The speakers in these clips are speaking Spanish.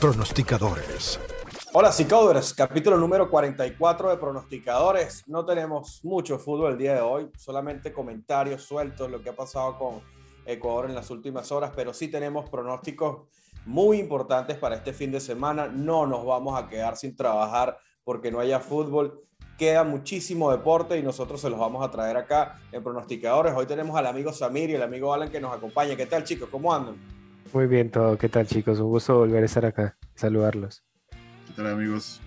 pronosticadores. Hola, Coders, capítulo número 44 de pronosticadores. No tenemos mucho fútbol el día de hoy, solamente comentarios sueltos, lo que ha pasado con Ecuador en las últimas horas, pero sí tenemos pronósticos muy importantes para este fin de semana. No nos vamos a quedar sin trabajar porque no haya fútbol. Queda muchísimo deporte y nosotros se los vamos a traer acá en pronosticadores. Hoy tenemos al amigo Samir y el amigo Alan que nos acompaña. ¿Qué tal, chicos? ¿Cómo andan? Muy bien todo, ¿qué tal chicos? Un gusto volver a estar acá, saludarlos. ¿Qué tal amigos?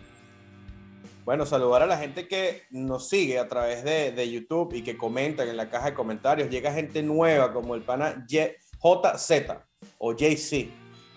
Bueno, saludar a la gente que nos sigue a través de, YouTube y que comentan en la caja de comentarios. Llega gente nueva como el pana JZ o JC,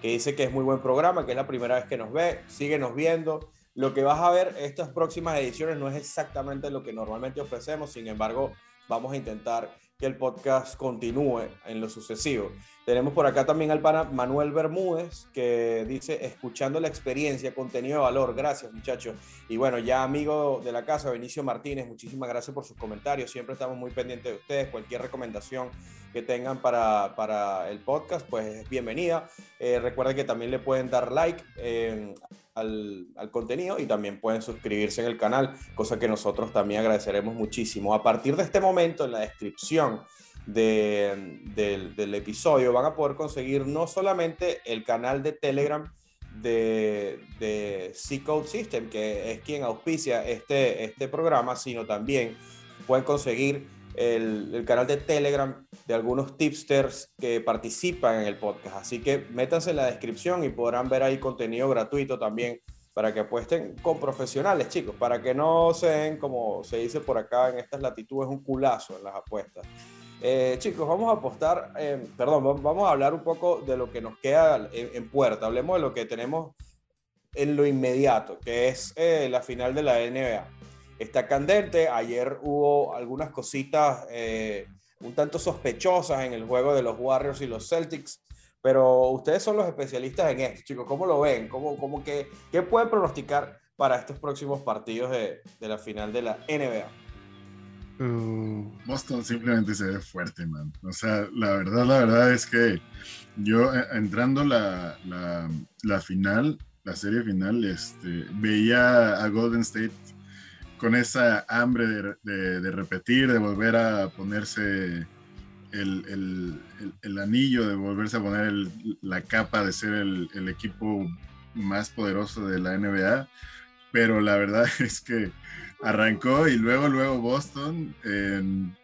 que dice que es muy buen programa, que es la primera vez que nos ve. Síguenos viendo. Lo que vas a ver estas próximas ediciones no es exactamente lo que normalmente ofrecemos, sin embargo, vamos a intentar que el podcast continúe en lo sucesivo. Tenemos por acá también al pana Manuel Bermúdez, que dice, escuchando la experiencia, contenido de valor. Gracias, muchachos. Y bueno, ya amigo de la casa, Benicio Martínez, muchísimas gracias por sus comentarios. Siempre estamos muy pendientes de ustedes. Cualquier recomendación que tengan para, para el podcast, pues es bienvenida. Eh, recuerden que también le pueden dar like eh, al, al, contenido y también pueden suscribirse en el canal, cosa que nosotros también agradeceremos muchísimo. A partir de este momento, en la descripción del, episodio van a poder conseguir no solamente el canal de Telegram de, de C-Code System, que es quien auspicia este, este programa, sino también pueden conseguir el, el, canal de Telegram de algunos tipsters que participan en el podcast. Así que métanse en la descripción y podrán ver ahí contenido gratuito también para que apuesten con profesionales, chicos, para que no se den, como se dice por acá en estas latitudes, un culazo en las apuestas. Eh, chicos, vamos a apostar, perdón, vamos a hablar un poco de lo que nos queda en, puerta. Hablemos de lo que tenemos en lo inmediato, que es eh, la final de la NBA. Está candente, ayer hubo algunas cositas eh, un tanto sospechosas en el juego de los Warriors y los Celtics, pero ustedes son los especialistas en esto, chicos, ¿cómo lo ven? ¿Cómo, cómo que, ¿Qué pueden pronosticar para estos próximos partidos de, de la final de la NBA? Mm. Boston simplemente se ve fuerte, man. O sea, la verdad, la verdad es que yo eh, entrando la, la, final, la serie final, este, veía a Golden State con esa hambre de, repetir, de volver a ponerse el, el, el, anillo, de volverse a poner la capa de ser el, equipo más poderoso de la NBA. Pero la verdad es que arrancó y luego, luego Boston en,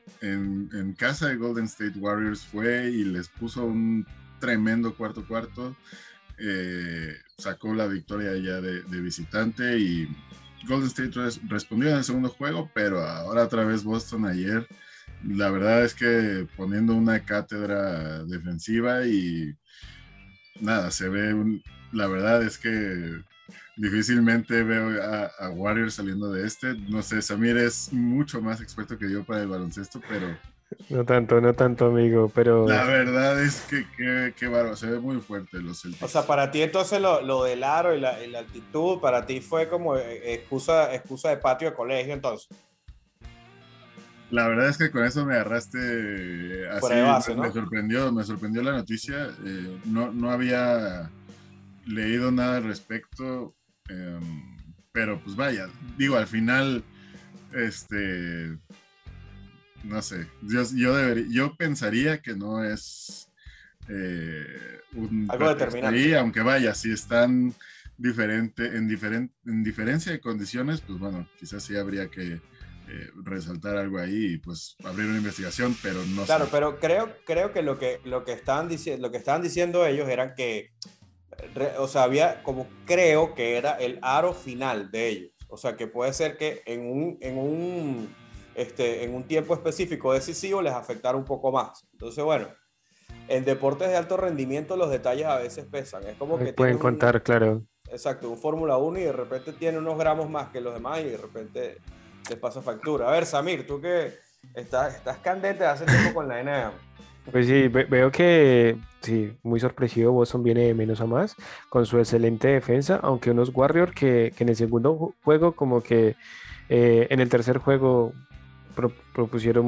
casa de Golden State Warriors fue y les puso un tremendo cuarto cuarto. Eh, sacó la victoria ya de, visitante y Golden State respondió en el segundo juego, pero ahora otra vez Boston ayer. La verdad es que poniendo una cátedra defensiva y nada, se ve, la verdad es que difícilmente veo a, Warriors saliendo de este. No sé, Samir es mucho más experto que yo para el baloncesto, pero... No tanto, no tanto, amigo, pero... La verdad es que qué que se ve muy fuerte los Celtics. O sea, para ti entonces lo, lo del aro y la, altitud, para ti fue como eh, excusa, excusa de patio de colegio entonces. La verdad es que con eso me agarraste así, me, sorprendió, me sorprendió la noticia. Eh, no, no había leído nada al respecto. Em, pero pues vaya, digo, al final, este, no sé, yo, yo, debería, yo pensaría que no es eh, un... Algo determinante. aunque vaya, si están diferente, en, diferente, en diferencia de condiciones, pues bueno, quizás sí habría que eh, resaltar algo ahí y pues abrir una investigación, pero no Claro, pero creo, creo que lo que, lo que estaban diciendo, lo que estaban diciendo ellos era que o sea, había como creo que era el aro final de ellos. O sea, que puede ser que en un, en un, este, en un tiempo específico decisivo les afectara un poco más. Entonces, bueno, en deportes de alto rendimiento los detalles a veces pesan. Es como que... Pueden contar, claro. Exacto, un Fórmula 1 y de repente tiene unos gramos más que los demás y de repente les pasa factura. A ver, Samir, tú que estás, estás candente hace tiempo con la NBA. Pues sí, veo que sí, muy sorpresivo. Boston viene de menos a más con su excelente defensa, aunque unos Warriors que, en el segundo juego, como que eh, en el tercer juego, propusieron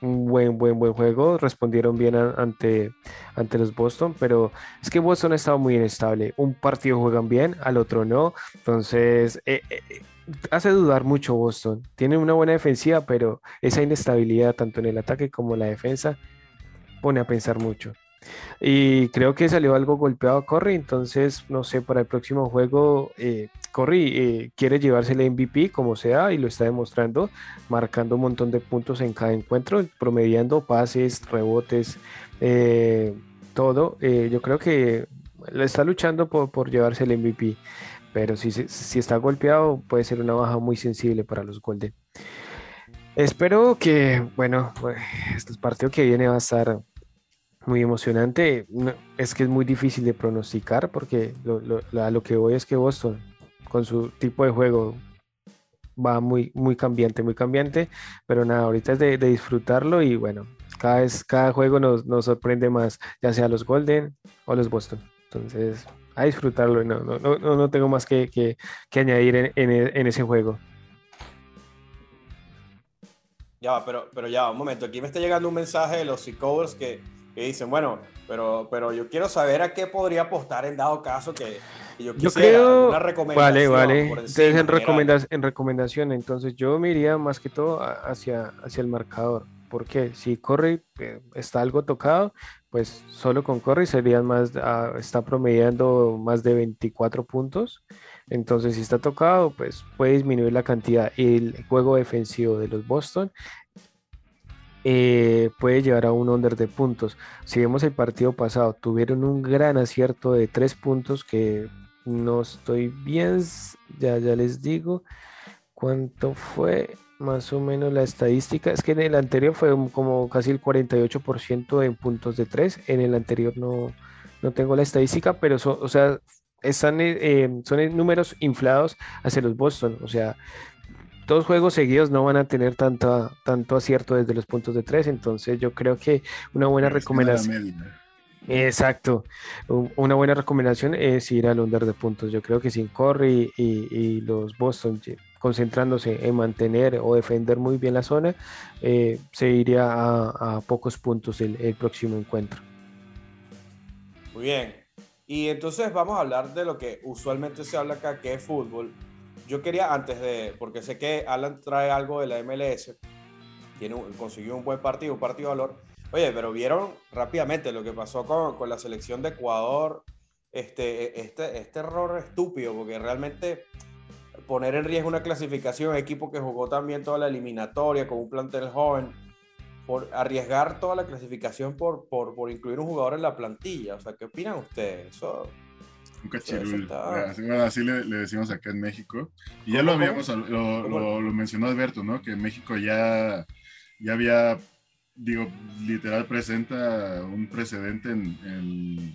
un, buen, buen, buen juego, respondieron bien ante, ante los Boston, pero es que Boston ha estado muy inestable. Un partido juegan bien, al otro no. Entonces, eh, eh, hace dudar mucho Boston. Tiene una buena defensiva, pero esa inestabilidad tanto en el ataque como en la defensa pone a pensar mucho. Y creo que salió algo golpeado a Corey, entonces no sé, para el próximo juego eh, eh, quiere llevarse el MVP como sea y lo está demostrando, marcando un montón de puntos en cada encuentro, promediando pases, rebotes, eh, todo. yo creo que le está luchando por, por llevarse el MVP pero si, si está golpeado puede ser una baja muy sensible para los Golden. Espero que, bueno, pues, este partido que viene va a estar muy emocionante. Es que es muy difícil de pronosticar porque lo, lo, a lo que voy es que Boston, con su tipo de juego, va muy, muy cambiante, muy cambiante. Pero nada, ahorita es de, de disfrutarlo y bueno, cada, vez, cada juego nos, nos sorprende más, ya sea los Golden o los Boston. Entonces, a disfrutarlo. No, no, no, no tengo más que, que, que añadir en, en, en, ese juego. Ya va, pero, pero ya un momento. Aquí me está llegando un mensaje de los Seahawks que, que dicen, bueno, pero, pero yo quiero saber a qué podría apostar en dado caso que, yo quisiera yo una recomendación. Vale, vale. Entonces, en, recomendación, en recomendación, entonces yo me iría más que todo hacia, hacia el marcador. Porque si corre, eh, está algo tocado, pues solo con Corey serían más, ah, está promediando más de 24 puntos. Entonces, si está tocado, pues puede disminuir la cantidad. El juego defensivo de los Boston eh, puede llevar a un under de puntos. Si vemos el partido pasado, tuvieron un gran acierto de 3 puntos que no estoy bien, ya, ya les digo cuánto fue más o menos la estadística. Es que en el anterior fue como casi el 48% en puntos de 3. En el anterior no, no tengo la estadística, pero o sea, están, eh, eh, son números inflados hacia los Boston. O sea, dos juegos seguidos no van a tener tanto, tanto acierto desde los puntos de 3. Entonces yo creo que una buena recomendación. Exacto. Una buena recomendación es ir al under de puntos. Yo creo que sin Corey y, y los Boston concentrándose en mantener o defender muy bien la zona, eh, se iría a, pocos puntos el, próximo encuentro. Muy bien. Y entonces vamos a hablar de lo que usualmente se habla acá, que es fútbol. Yo quería antes de, porque sé que Alan trae algo de la MLS, tiene consiguió un buen partido, un partido de valor. Oye, pero vieron rápidamente lo que pasó con, con la selección de Ecuador, este, este, este error estúpido, porque realmente poner en riesgo una clasificación, equipo que jugó también toda la eliminatoria con un plantel joven, por arriesgar toda la clasificación por, por, por incluir un jugador en la plantilla. O sea, ¿qué opinan ustedes? Eso, un cachirul. Así, le, decimos acá en México. Y ya lo habíamos, lo, lo, mencionó Alberto, ¿no? Que en México ya, ya había, digo, literal presenta un precedente en, en,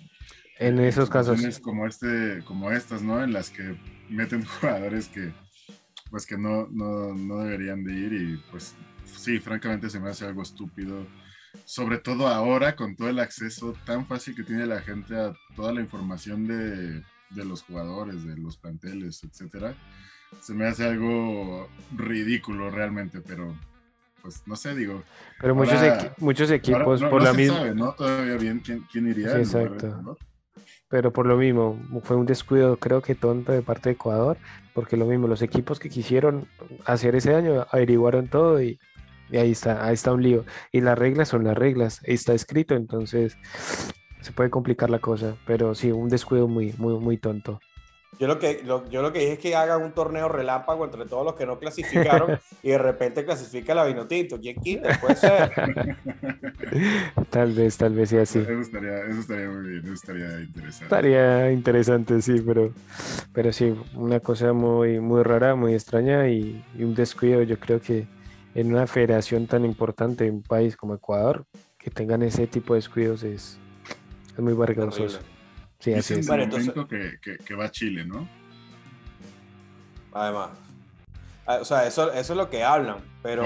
en esos casos. Como, este, como estas, ¿no? En las que meten jugadores que pues que no, no, no, deberían de ir y pues sí, francamente se me hace algo estúpido. Sobre todo ahora con todo el acceso tan fácil que tiene la gente a toda la información de, de los jugadores, de los planteles, etcétera. Se me hace algo ridículo realmente, pero pues no sé, digo. Pero muchos, muchos equipos por la misma. ¿no? Todavía bien quién, quién iría. exacto pero por lo mismo, fue un descuido creo que tonto de parte de Ecuador, porque lo mismo, los equipos que quisieron hacer ese año averiguaron todo y, ahí está, ahí está un lío. Y las reglas son las reglas, está escrito, entonces se puede complicar la cosa, pero sí, un descuido muy, muy, muy tonto. Yo lo, que, yo lo que dije es que hagan un torneo relámpago entre todos los que no clasificaron y de repente clasifica la Vinotinto. ¿Quién quita? Puede ser. tal vez, tal vez sea así. Eso estaría, eso estaría muy bien, eso estaría interesante. Estaría interesante, sí, pero, pero sí, una cosa muy, muy rara, muy extraña y, un descuido. Yo creo que en una federación tan importante, en un país como Ecuador, que tengan ese tipo de descuidos es, es muy vergonzoso. Sí, así es. Bueno, entonces, que, que, va a Chile, ¿no? Además. Ah, o sea, eso, eso es lo que hablan, pero...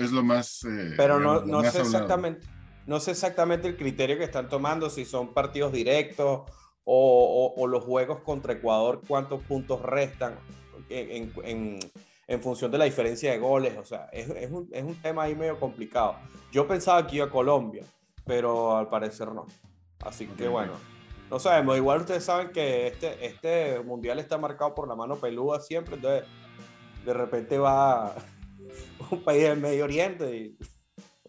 es, lo, más... Eh, pero no, no sé exactamente... No sé exactamente el criterio que están tomando, si son partidos directos o, o, los juegos contra Ecuador, cuántos puntos restan en, en, en función de la diferencia de goles. O sea, es, es, un, es un tema ahí medio complicado. Yo pensaba que iba a Colombia, pero al parecer no. Así que bueno, no sabemos. Igual ustedes saben que este, este mundial está marcado por la mano peluda siempre, entonces de repente va un país del Medio Oriente y,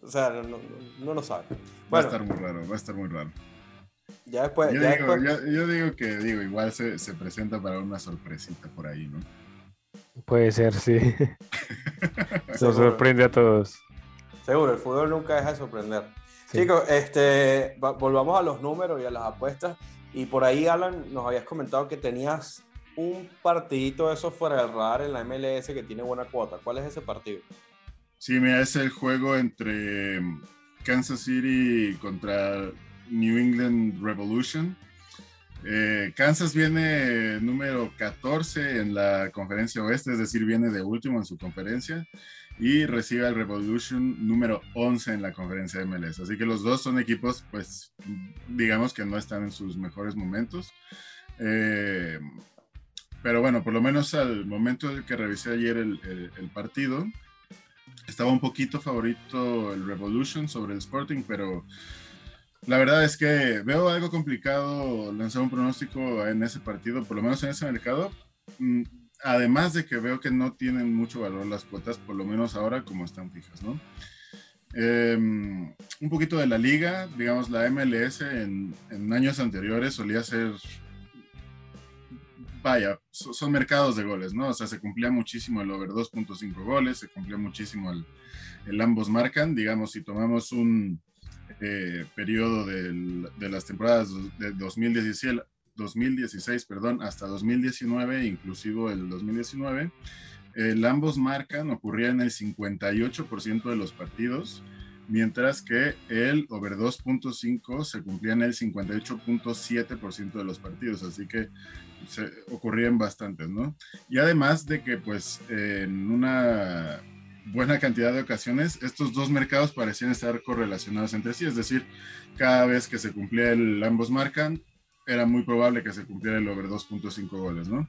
o sea, no, no, lo sabe. va a estar muy raro, va a estar muy raro. Ya después, yo, ya digo, después- yo- yo digo que digo, igual se, se presenta para una sorpresita por ahí, ¿no? Puede ser, sí. Nos sorprende a todos. Seguro, el fútbol nunca deja de sorprender. Sí. Chicos, este, va- volvamos a los números y a las apuestas. Y por ahí, Alan, nos habías comentado que tenías un partidito de esos fuera del radar en la MLS que tiene buena cuota. ¿Cuál es ese partido? Sí, mira, es el juego entre Kansas City contra New England Revolution. Eh, Kansas viene número 14 en la conferencia oeste, es decir, viene de último en su conferencia y recibe al Revolution número 11 en la conferencia de MLS. Así que los dos son equipos, pues, digamos que no están en sus mejores momentos. Eh, pero bueno, por lo menos al momento en que revisé ayer el- el- el partido, estaba un poquito favorito el Revolution sobre el Sporting, pero la verdad es que veo algo complicado lanzar un pronóstico en ese partido, por lo menos en ese mercado. Mm, Además de que veo que no tienen mucho valor las cuotas, por lo menos ahora como están fijas, ¿no? Eh, un poquito de la liga, digamos, la MLS en, años anteriores solía ser vaya, so- son mercados de goles, ¿no? O sea, se cumplía muchísimo el over 2.5 goles, se cumplía muchísimo el ambos marcan, digamos, si tomamos un eh, periodo de las temporadas de 2016, 2016 perdón, hasta 2019, inclusive el 2019, el ambos marcan ocurría en el 58% de los partidos, mientras que el over 2.5 se cumplía en el 58.7% de los partidos, así que se ocurrían bastantes, ¿no? Y además de que, pues, en una buena cantidad de ocasiones, estos dos mercados parecían estar correlacionados entre sí, es decir, cada vez que se cumplía el ambos marcan, era muy probable que se cumpliera el over 2.5 goles, ¿no?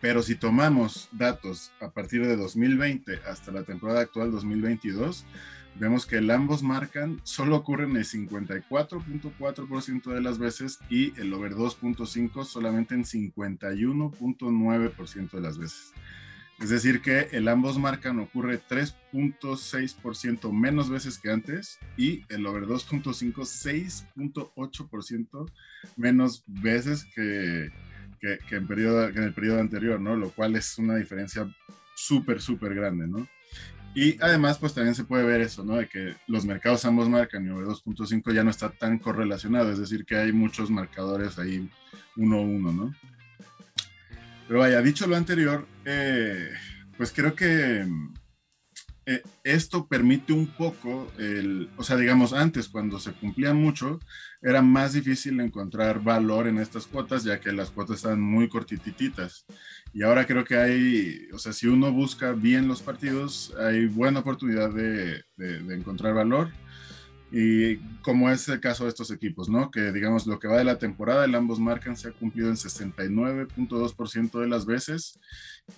Pero si tomamos datos a partir de 2020 hasta la temporada actual 2022, vemos que el ambos marcan solo ocurre en el 54.4% de las veces y el over 2.5 solamente en 51.9% de las veces. Es decir, que el ambos marcan ocurre 3.6% menos veces que antes y el over 2.5 6.8% menos veces que, que, que en, periodo, que en el periodo anterior, ¿no? Lo cual es una diferencia súper, súper grande, ¿no? Y además, pues también se puede ver eso, ¿no? De que los mercados ambos marcan y over 2.5 ya no está tan correlacionado, es decir, que hay muchos marcadores ahí 1-1, ¿no? Pero vaya, dicho lo anterior, eh, pues creo que eh, esto permite un poco, el, o sea, digamos, antes cuando se cumplía mucho, era más difícil encontrar valor en estas cuotas, ya que las cuotas estaban muy cortititas. Y ahora creo que hay, o sea, si uno busca bien los partidos, hay buena oportunidad de encontrar valor. Y como es el caso de estos equipos, ¿no? Que digamos lo que va de la temporada, el ambos marcan se ha cumplido en 69.2% de las veces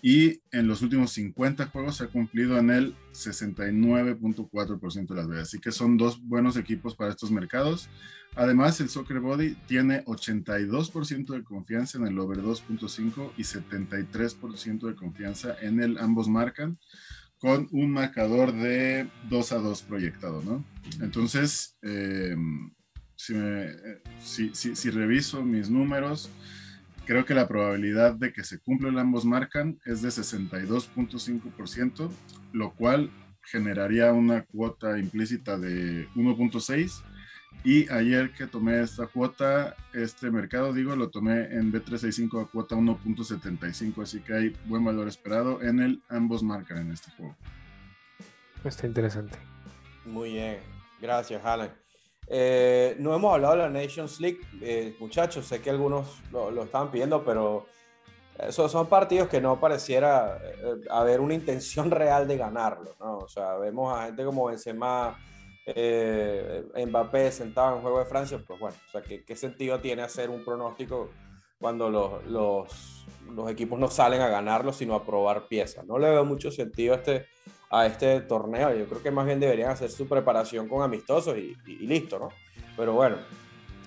y en los últimos 50 juegos se ha cumplido en el 69.4% de las veces. Así que son dos buenos equipos para estos mercados. Además, el Soccer Body tiene 82% de confianza en el over 2.5 y 73% de confianza en el ambos marcan con un marcador de 2 a 2 proyectado, ¿no? Entonces, eh, si, reviso mis números, creo que la probabilidad de que se cumpla el ambos marcan es de 62.5%, lo cual generaría una cuota implícita de 1.6. Y ayer que tomé esta cuota, este mercado, digo, lo tomé en B365 a cuota 1.75, así que hay buen valor esperado en el ambos marcan en este juego. Está interesante. Muy bien, gracias, Alan. Eh, no hemos hablado de la Nations League, eh, muchachos, sé que algunos lo, lo estaban pidiendo, pero esos son partidos que no pareciera eh, haber una intención real de ganarlo, ¿no? O sea, vemos a gente como Benzema, eh, Mbappé sentado en juego de Francia, pues bueno, o sea, ¿qué, qué sentido tiene hacer un pronóstico cuando los, los, los equipos no salen a ganarlo, sino a probar piezas. No le veo mucho sentido a este, a este torneo. Yo creo que más bien deberían hacer su preparación con amistosos y, y, listo, ¿no? Pero bueno,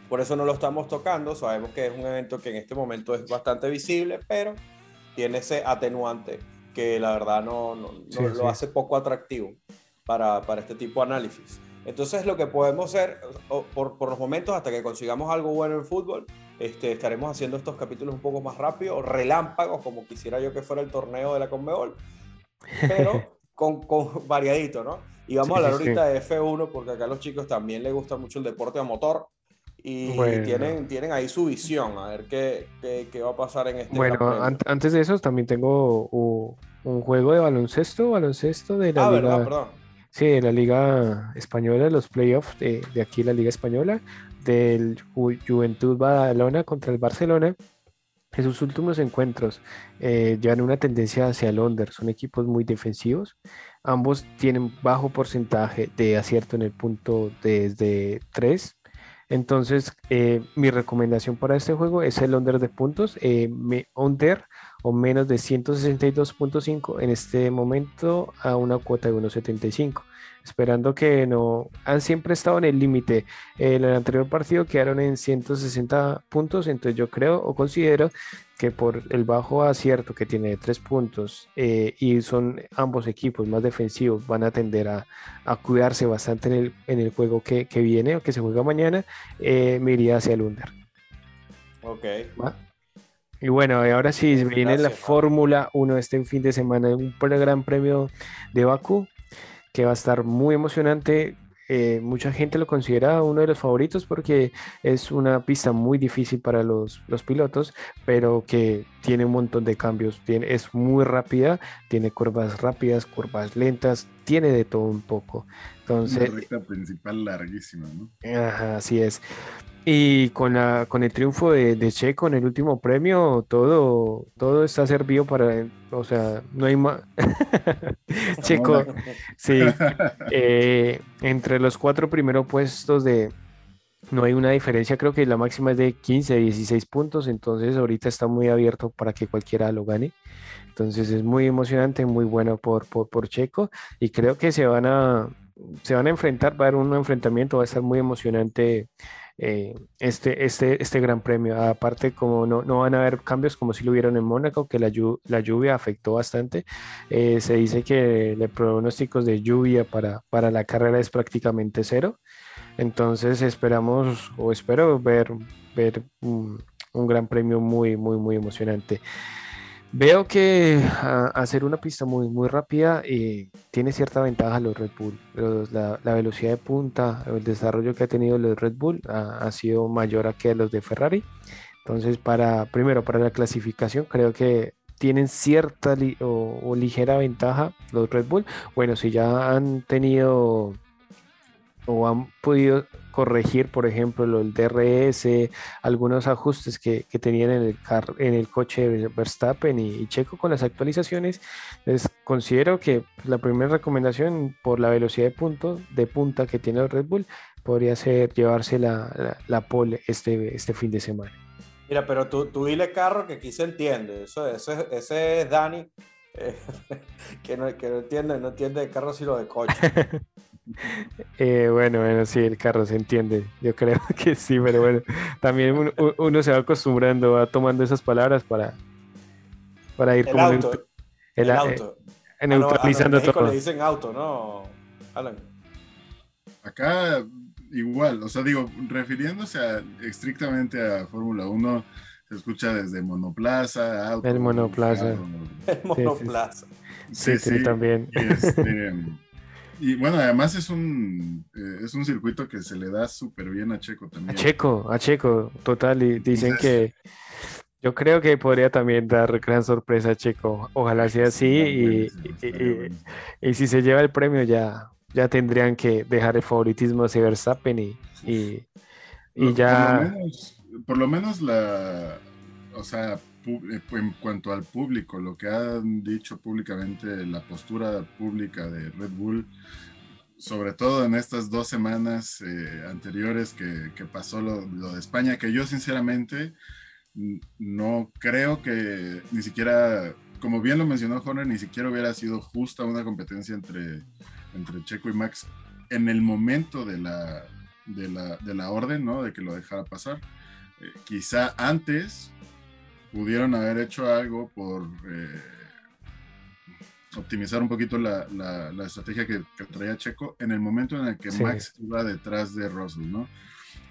por eso no lo estamos tocando. Sabemos que es un evento que en este momento es bastante visible, pero tiene ese atenuante que la verdad no, no, lo hace poco atractivo para, para, este tipo de análisis. Entonces lo que podemos hacer por, por, los momentos hasta que consigamos algo bueno en fútbol, este, estaremos haciendo estos capítulos un poco más rápido, relámpagos, como quisiera yo que fuera el torneo de la Conmebol, pero con, con variadito, ¿no? Y vamos a hablar ahorita de F1 porque acá a los chicos también les gusta mucho el deporte a motor y tienen, tienen ahí su visión, a ver qué, qué, va a pasar en este Bueno, antes de eso también tengo un juego de baloncesto, baloncesto de la ah, liga. Verdad, perdón. Sí, la liga española, los playoffs de, aquí la liga española, del Juventud Badalona contra el Barcelona. En sus últimos encuentros eh, llevan una tendencia hacia el son equipos muy defensivos. Ambos tienen bajo porcentaje de acierto en el punto desde 3 entonces, eh, mi recomendación para este juego es el under de puntos, eh, under o menos de 162.5 en este momento a una cuota de 1.75 esperando que no han siempre estado en el límite. En el anterior partido quedaron en 160 puntos, entonces yo creo o considero que por el bajo acierto que tiene de tres puntos eh, y son ambos equipos más defensivos, van a tender a, a cuidarse bastante en el, en el juego que, que, viene o que se juega mañana, eh, me iría hacia el under. Ok. Y bueno, ahora sí, viene la Fórmula 1 este fin de semana, un gran premio de Bakú que va a estar muy emocionante. Eh, mucha gente lo considera uno de los favoritos porque es una pista muy difícil para los, los pilotos, pero que tiene un montón de cambios. Tiene, es muy rápida, tiene curvas rápidas, curvas lentas, tiene de todo un poco. Entonces, una recta principal larguísima, ¿no? Ajá, así es. Y con, la, con el triunfo de, de, Checo en el último premio, todo, todo está servido para, o sea, no hay más. Checo, sí, eh, entre los cuatro primeros puestos de, no hay una diferencia, creo que la máxima es de 15, 16 puntos, entonces ahorita está muy abierto para que cualquiera lo gane. Entonces es muy emocionante, muy bueno por, por, por Checo y creo que se van a, se van a enfrentar, va a haber un enfrentamiento, va a estar muy emocionante eh, este, este, este gran premio. Aparte, como no, no, van a haber cambios como si lo hubieron en Mónaco, que la, la lluvia afectó bastante, eh, se dice que el pronósticos de lluvia para, para la carrera es prácticamente cero. Entonces esperamos o espero ver, ver un, un gran premio muy, muy, muy emocionante. Veo que hacer una pista muy, muy rápida eh, tiene cierta ventaja los Red Bull. la, velocidad de punta, el desarrollo que ha tenido los Red Bull ha, sido mayor a que los de Ferrari. Entonces, para, primero, para la clasificación, creo que tienen cierta o ligera ventaja los Red Bull. Bueno, si ya han tenido o han podido corregir, por ejemplo, lo del DRS, algunos ajustes que, que tenían en el, en el coche de Verstappen y, Checo con las actualizaciones, les considero que la primera recomendación por la velocidad de punto de punta que tiene el Red Bull podría ser llevarse la, la, pole este, este fin de semana. Mira, pero tú, tú dile carro que aquí se entiende. Eso, ese, ese es Dani, eh, que, no, que no entiende, no entiende de carro sino de coche. Eh, bueno, bueno, sí, el carro se entiende. Yo creo que sí, pero bueno, también uno, se va acostumbrando, va tomando esas palabras para, para ir el como auto, el, auto. Eh, neutralizando a, todo. le dicen auto, ¿no? Alan. Acá igual, o sea, digo, refiriéndose a, estrictamente a Fórmula 1, se escucha desde monoplaza, auto. El monoplaza. el monoplaza. Sí, sí, sí, también. Este, y bueno, además es un, eh, es un circuito que se le da súper bien a Checo también. A Checo, a Checo, total. Y dicen que yo creo que podría también dar gran sorpresa a Checo. Ojalá sea así. Y, y, si se lleva el premio, ya, ya tendrían que dejar el favoritismo hacia Verstappen y, y, ya. por lo menos la. O sea, en cuanto al público, lo que han dicho públicamente, la postura pública de Red Bull, sobre todo en estas dos semanas eh, anteriores que, pasó lo, de España, que yo sinceramente no creo que ni siquiera, como bien lo mencionó Horner, ni siquiera hubiera sido justa una competencia entre, entre Checo y Max en el momento de la, de la, de la orden, ¿no? De que lo dejara pasar. Eh, quizá antes pudieron haber hecho algo por eh, optimizar un poquito la, la, estrategia que, traía Checo en el momento en el que Max iba detrás de Russell, ¿no?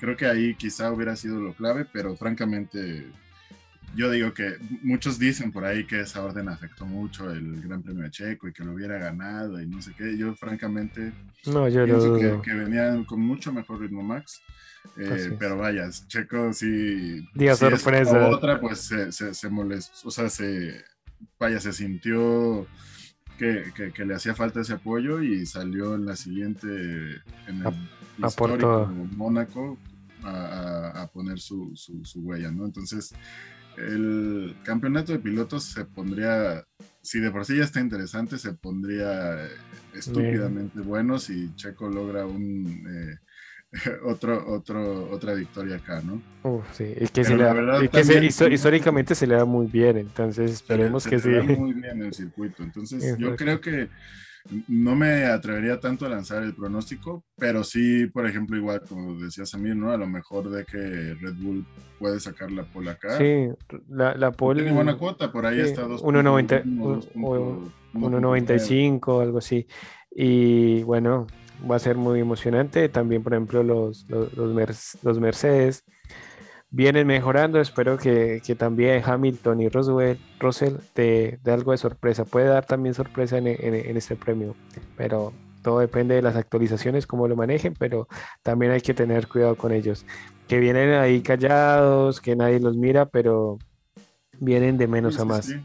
Creo que ahí quizá hubiera sido lo clave, pero francamente yo digo que muchos dicen por ahí que esa orden afectó mucho el Gran Premio de Checo y que lo hubiera ganado y no sé qué. Yo francamente no, yo pienso que, que, venían con mucho mejor ritmo Max. Eh, pero vaya, Checo sí. Día sorpresa. otra, pues se, se, molestó, o sea, se, vaya, se sintió que, que, le hacía falta ese apoyo y salió en la siguiente, en el a, histórico Mónaco, a, a, poner su, su, su, huella, ¿no? Entonces, el campeonato de pilotos se pondría, si de por sí ya está interesante, se pondría estúpidamente bueno si Checo logra un... Eh, otro, otro, otra victoria acá, ¿no? sí, y que, se le que históricamente se le da muy bien, entonces esperemos que se sí. muy bien el circuito, entonces yo creo que no me atrevería tanto a lanzar el pronóstico, pero sí, por ejemplo, igual como decías a mí, ¿no? A lo mejor de que Red Bull puede sacar la pole acá. Sí, la, la pole. Tiene buena cuota, por ahí está 1.95, algo así. Y bueno, va a ser muy emocionante. También, por ejemplo, los, los, los, Mercedes vienen mejorando. Espero que, que también Hamilton y Roswell, Russell de, de, algo de sorpresa. Puede dar también sorpresa en, en, este premio, pero todo depende de las actualizaciones, cómo lo manejen, pero también hay que tener cuidado con ellos. Que vienen ahí callados, que nadie los mira, pero vienen de menos a más. Sí,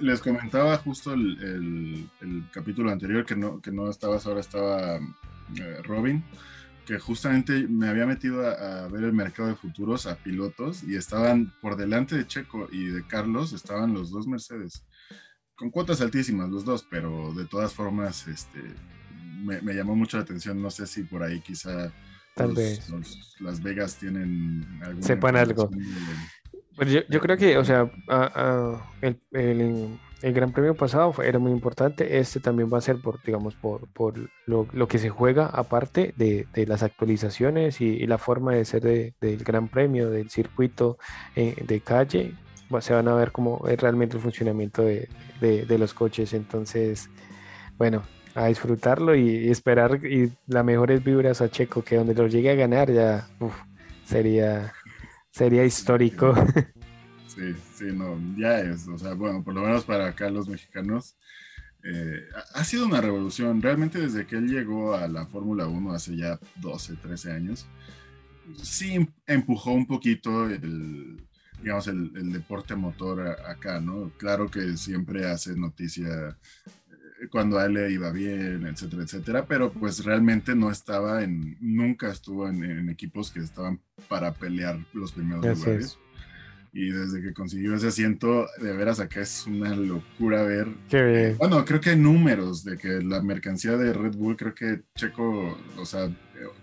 les comentaba justo el, capítulo anterior que no, que no estabas, ahora estaba eh, Robin, que justamente me había metido a, ver el mercado de futuros a pilotos y estaban por delante de Checo y de Carlos, estaban los dos Mercedes, con cuotas altísimas los dos, pero de todas formas este, me, llamó mucho la atención, no sé si por ahí quizá Tal vez. Las Vegas tienen Sepan algo. Pues yo, creo que, o sea, el, el, el, Gran Premio pasado era muy importante. Este también va a ser por, digamos, por, por lo, lo que se juega aparte de, de las actualizaciones y, la forma de ser de, del Gran Premio, del circuito eh, de calle. Se van a ver cómo es realmente el funcionamiento de, de los coches. Entonces, bueno, a disfrutarlo y, esperar y las mejores vibras a Checo, que donde lo llegue a ganar ya sería Sería histórico. Sí, sí, no, ya es. O sea, bueno, por lo menos para acá los mexicanos. Eh, ha sido una revolución. Realmente desde que él llegó a la Fórmula 1 hace ya 12, 13 años, sí empujó un poquito el, digamos, el, el deporte motor acá, ¿no? Claro que siempre hace noticia cuando a él le iba bien, etcétera, etcétera, pero pues realmente no estaba en, nunca estuvo en, equipos que estaban para pelear los primeros lugares. Y desde que consiguió ese asiento, de veras acá es una locura ver. Qué Bueno, creo que hay números de que la mercancía de Red Bull, creo que Checo, o sea,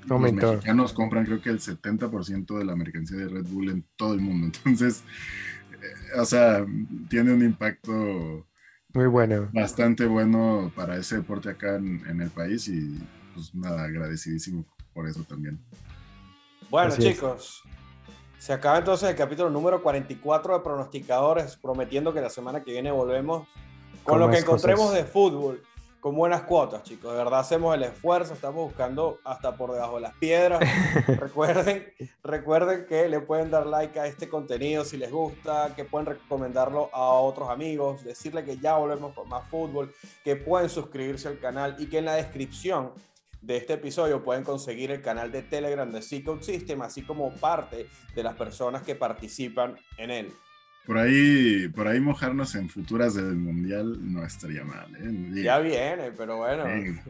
los mexicanos compran creo que el 70% de la mercancía de Red Bull en todo el mundo. Entonces, eh, o sea, tiene un impacto muy bueno. Bastante bueno para ese deporte acá en, el país y pues nada, agradecidísimo por eso también. Bueno chicos, se acaba entonces el capítulo número 44 de pronosticadores, prometiendo que la semana que viene volvemos con, lo que encontremos de fútbol con buenas cuotas, chicos. De verdad hacemos el esfuerzo, estamos buscando hasta por debajo de las piedras. recuerden, recuerden que le pueden dar like a este contenido si les gusta, que pueden recomendarlo a otros amigos, decirle que ya volvemos con más fútbol, que pueden suscribirse al canal y que en la descripción de este episodio pueden conseguir el canal de Telegram de C-Code System, así como parte de las personas que participan en él. Por ahí, por ahí mojarnos en futuras del mundial no estaría mal. ¿eh? ya viene, pero bueno.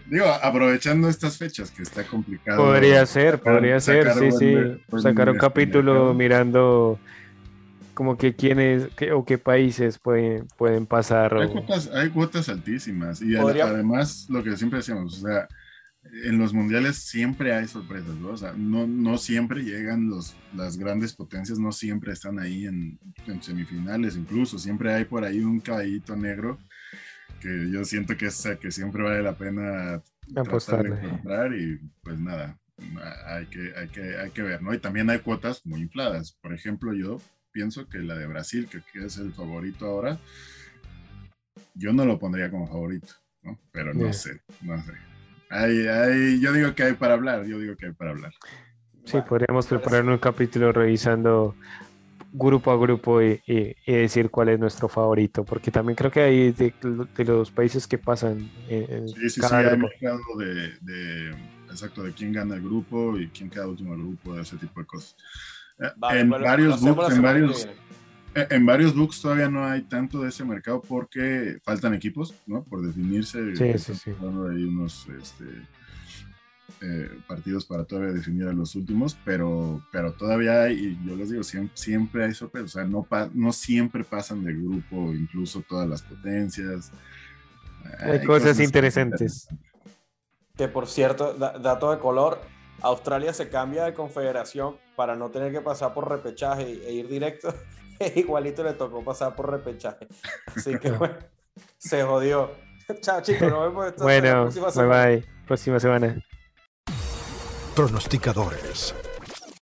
digo, aprovechando estas fechas que está complicado. Podría ser, podría ser, sí, sí. sacar un capítulo mirando como que quiénes o qué países pueden, pueden pasar. Hay, cuotas, hay cuotas altísimas y además lo que siempre decíamos, o sea, en los mundiales siempre hay sorpresas, ¿no? O sea, no, no siempre llegan los, las grandes potencias, no siempre están ahí en, semifinales, incluso siempre hay por ahí un caballito negro que yo siento que, es, que siempre vale la pena de encontrar y pues nada, hay que, hay, que, hay que ver, ¿no? Y también hay cuotas muy infladas. Por ejemplo, yo pienso que la de Brasil, que, es el favorito ahora, yo no lo pondría como favorito, ¿no? Pero no sé, no sé yo digo que hay para hablar, yo digo que hay para hablar. Sí, podríamos preparar un capítulo revisando grupo a grupo y, decir cuál es nuestro favorito, porque también creo que hay de, los países que pasan. En, sí, sí, sí, hay mercado de, exacto, de quién gana el grupo y quién queda último el grupo, ese tipo de cosas. Eh, en, varios books, en varios eh, en varios books todavía no hay tanto de ese mercado porque faltan equipos, ¿no? Por definirse. Sí, sí, sí. Hay unos este, eh, partidos para todavía definir a los últimos, pero, pero todavía hay, y yo les digo, siempre, siempre hay sorpresas. O sea, no, no siempre pasan de grupo, incluso todas las potencias. Hay, cosas, interesantes. Que por cierto, dato de color, Australia se cambia de confederación para no tener que pasar por repechaje e ir directo igualito le tocó pasar por repechaje. Así que bueno, se jodió. Chao chicos, nos vemos bueno, la próxima semana. Bye bye. Próxima semana. Pronosticadores